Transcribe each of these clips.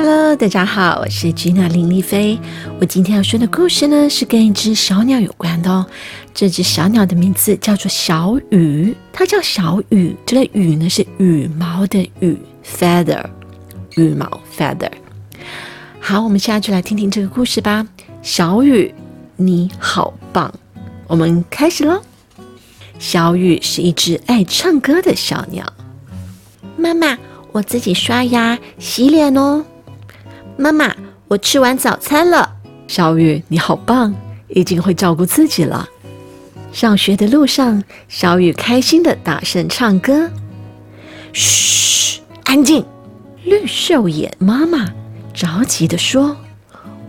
Hello，大家好，我是吉娜林丽菲。我今天要说的故事呢，是跟一只小鸟有关的哦。这只小鸟的名字叫做小羽，它叫小羽。这个羽呢是羽毛的羽，feather，羽毛 feather。好，我们现在就来听听这个故事吧。小羽，你好棒！我们开始喽。小羽是一只爱唱歌的小鸟。妈妈，我自己刷牙、洗脸哦。妈妈，我吃完早餐了。小雨，你好棒，已经会照顾自己了。上学的路上，小雨开心的大声唱歌。嘘，安静！绿袖眼妈妈着急的说：“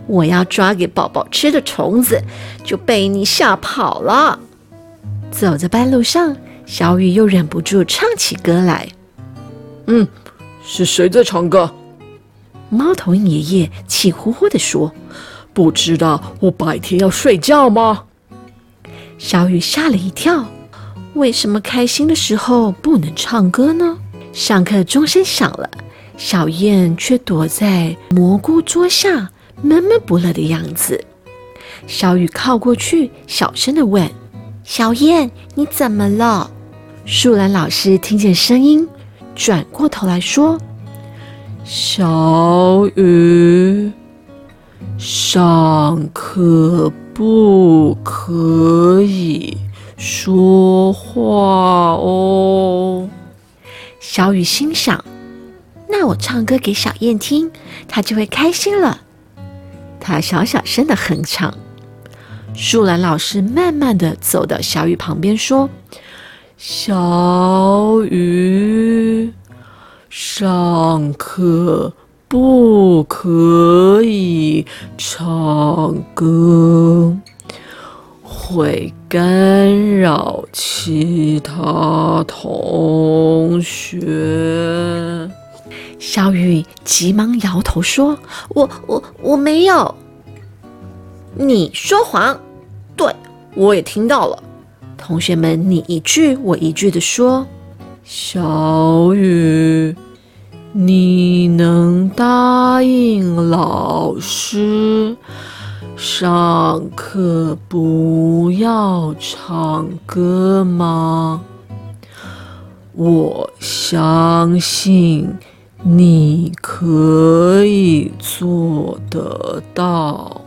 我要抓给宝宝吃的虫子，就被你吓跑了。”走在半路上，小雨又忍不住唱起歌来。嗯，是谁在唱歌？猫头鹰爷爷气呼呼地说：“不知道我白天要睡觉吗？”小雨吓了一跳，为什么开心的时候不能唱歌呢？上课钟声响了，小燕却躲在蘑菇桌下，闷闷不乐的样子。小雨靠过去，小声的问：“小燕，你怎么了？”树兰老师听见声音，转过头来说。小雨，上课不可以说话哦。小雨心想：“那我唱歌给小燕听，她就会开心了。”她小小声的哼唱。树兰老师慢慢的走到小雨旁边说：“小雨。”上课不可以唱歌，会干扰其他同学。小雨急忙摇头说：“我我我没有。”你说谎！对，我也听到了。同学们你一句我一句的说。小雨，你能答应老师上课不要唱歌吗？我相信你可以做得到。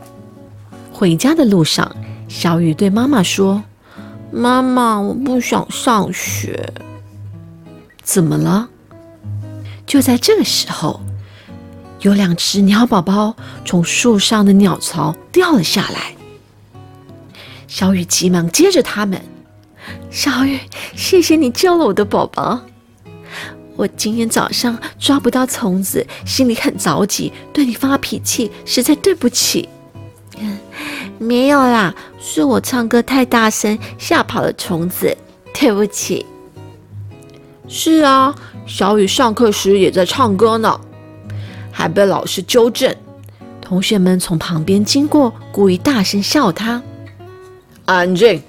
回家的路上，小雨对妈妈说：“妈妈，我不想上学。”怎么了？就在这个时候，有两只鸟宝宝从树上的鸟巢掉了下来。小雨急忙接着它们。小雨，谢谢你救了我的宝宝。我今天早上抓不到虫子，心里很着急，对你发脾气，实在对不起。没有啦，是我唱歌太大声，吓跑了虫子，对不起。是啊，小雨上课时也在唱歌呢，还被老师纠正。同学们从旁边经过，故意大声笑他。安静，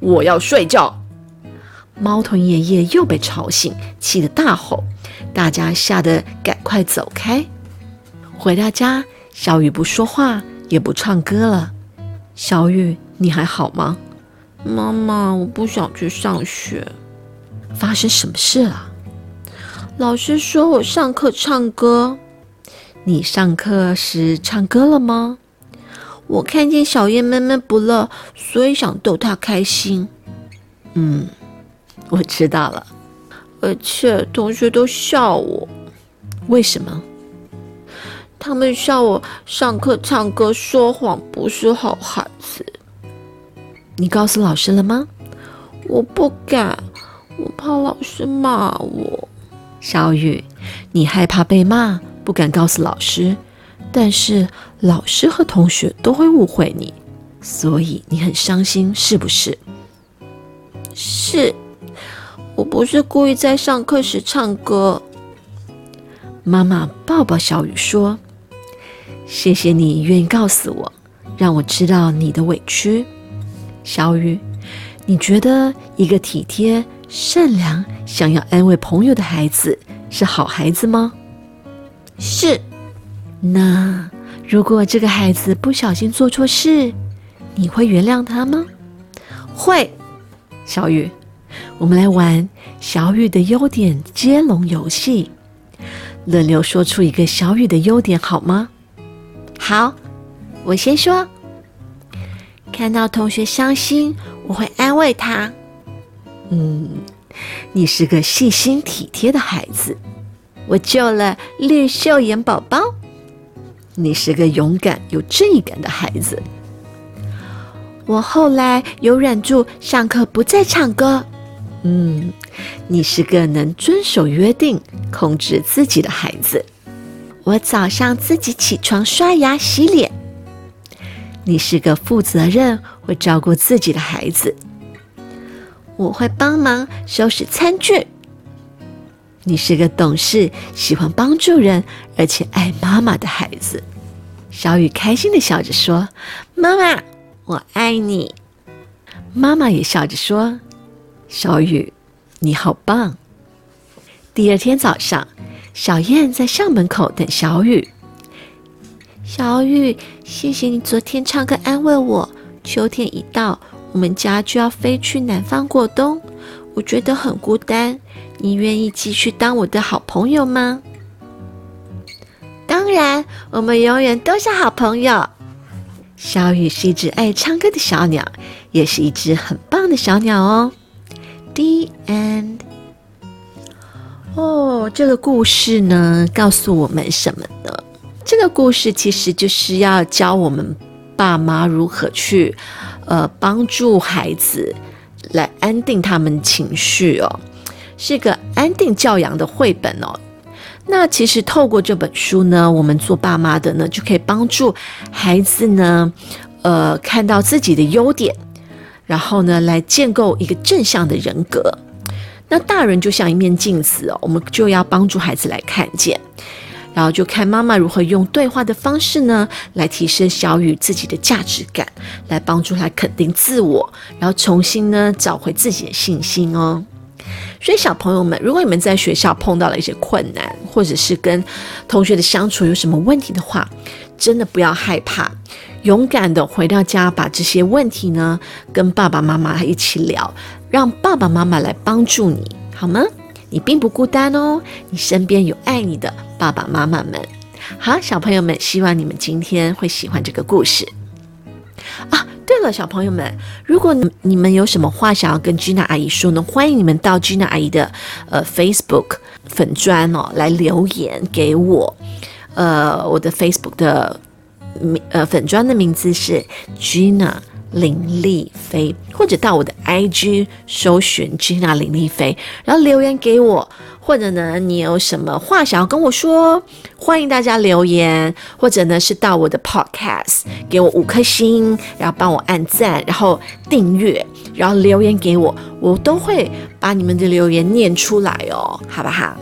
我要睡觉。猫头鹰爷爷又被吵醒，气得大吼，大家吓得赶快走开。回到家，小雨不说话，也不唱歌了。小雨，你还好吗？妈妈，我不想去上学。发生什么事了？老师说我上课唱歌。你上课时唱歌了吗？我看见小燕闷闷不乐，所以想逗她开心。嗯，我知道了。而且同学都笑我。为什么？他们笑我上课唱歌说谎，不是好孩子。你告诉老师了吗？我不敢。我怕老师骂我，小雨，你害怕被骂，不敢告诉老师，但是老师和同学都会误会你，所以你很伤心，是不是？是，我不是故意在上课时唱歌。妈妈抱抱小雨说：“谢谢你愿意告诉我，让我知道你的委屈。”小雨，你觉得一个体贴？善良、想要安慰朋友的孩子是好孩子吗？是。那如果这个孩子不小心做错事，你会原谅他吗？会，小雨，我们来玩小雨的优点接龙游戏，轮流说出一个小雨的优点，好吗？好，我先说。看到同学伤心，我会安慰他。嗯，你是个细心体贴的孩子。我救了绿袖眼宝宝。你是个勇敢有正义感的孩子。我后来有忍住上课不再唱歌。嗯，你是个能遵守约定、控制自己的孩子。我早上自己起床刷牙洗脸。你是个负责任、会照顾自己的孩子。我会帮忙收拾餐具。你是个懂事、喜欢帮助人，而且爱妈妈的孩子。小雨开心的笑着说：“妈妈，我爱你。”妈妈也笑着说：“小雨，你好棒。”第二天早上，小燕在校门口等小雨。小雨，谢谢你昨天唱歌安慰我。秋天一到，我们家就要飞去南方过冬，我觉得很孤单。你愿意继续当我的好朋友吗？当然，我们永远都是好朋友。小雨是一只爱唱歌的小鸟，也是一只很棒的小鸟哦。The end。哦，这个故事呢，告诉我们什么呢？这个故事其实就是要教我们爸妈如何去，呃，帮助孩子来安定他们情绪哦，是个安定教养的绘本哦。那其实透过这本书呢，我们做爸妈的呢，就可以帮助孩子呢，呃，看到自己的优点，然后呢，来建构一个正向的人格。那大人就像一面镜子哦，我们就要帮助孩子来看见。然后就看妈妈如何用对话的方式呢，来提升小雨自己的价值感，来帮助他肯定自我，然后重新呢找回自己的信心哦。所以小朋友们，如果你们在学校碰到了一些困难，或者是跟同学的相处有什么问题的话，真的不要害怕，勇敢的回到家，把这些问题呢跟爸爸妈妈一起聊，让爸爸妈妈来帮助你，好吗？你并不孤单哦，你身边有爱你的。爸爸妈妈们，好，小朋友们，希望你们今天会喜欢这个故事啊！对了，小朋友们，如果你们有什么话想要跟 Gina 阿姨说呢，欢迎你们到 Gina 阿姨的呃 Facebook 粉砖哦来留言给我。呃，我的 Facebook 的名呃粉砖的名字是 Gina 林丽飞，或者到我的 IG 搜寻 Gina 林丽飞，然后留言给我。或者呢，你有什么话想要跟我说？欢迎大家留言，或者呢是到我的 Podcast 给我五颗星，然后帮我按赞，然后订阅，然后留言给我，我都会把你们的留言念出来哦，好不好？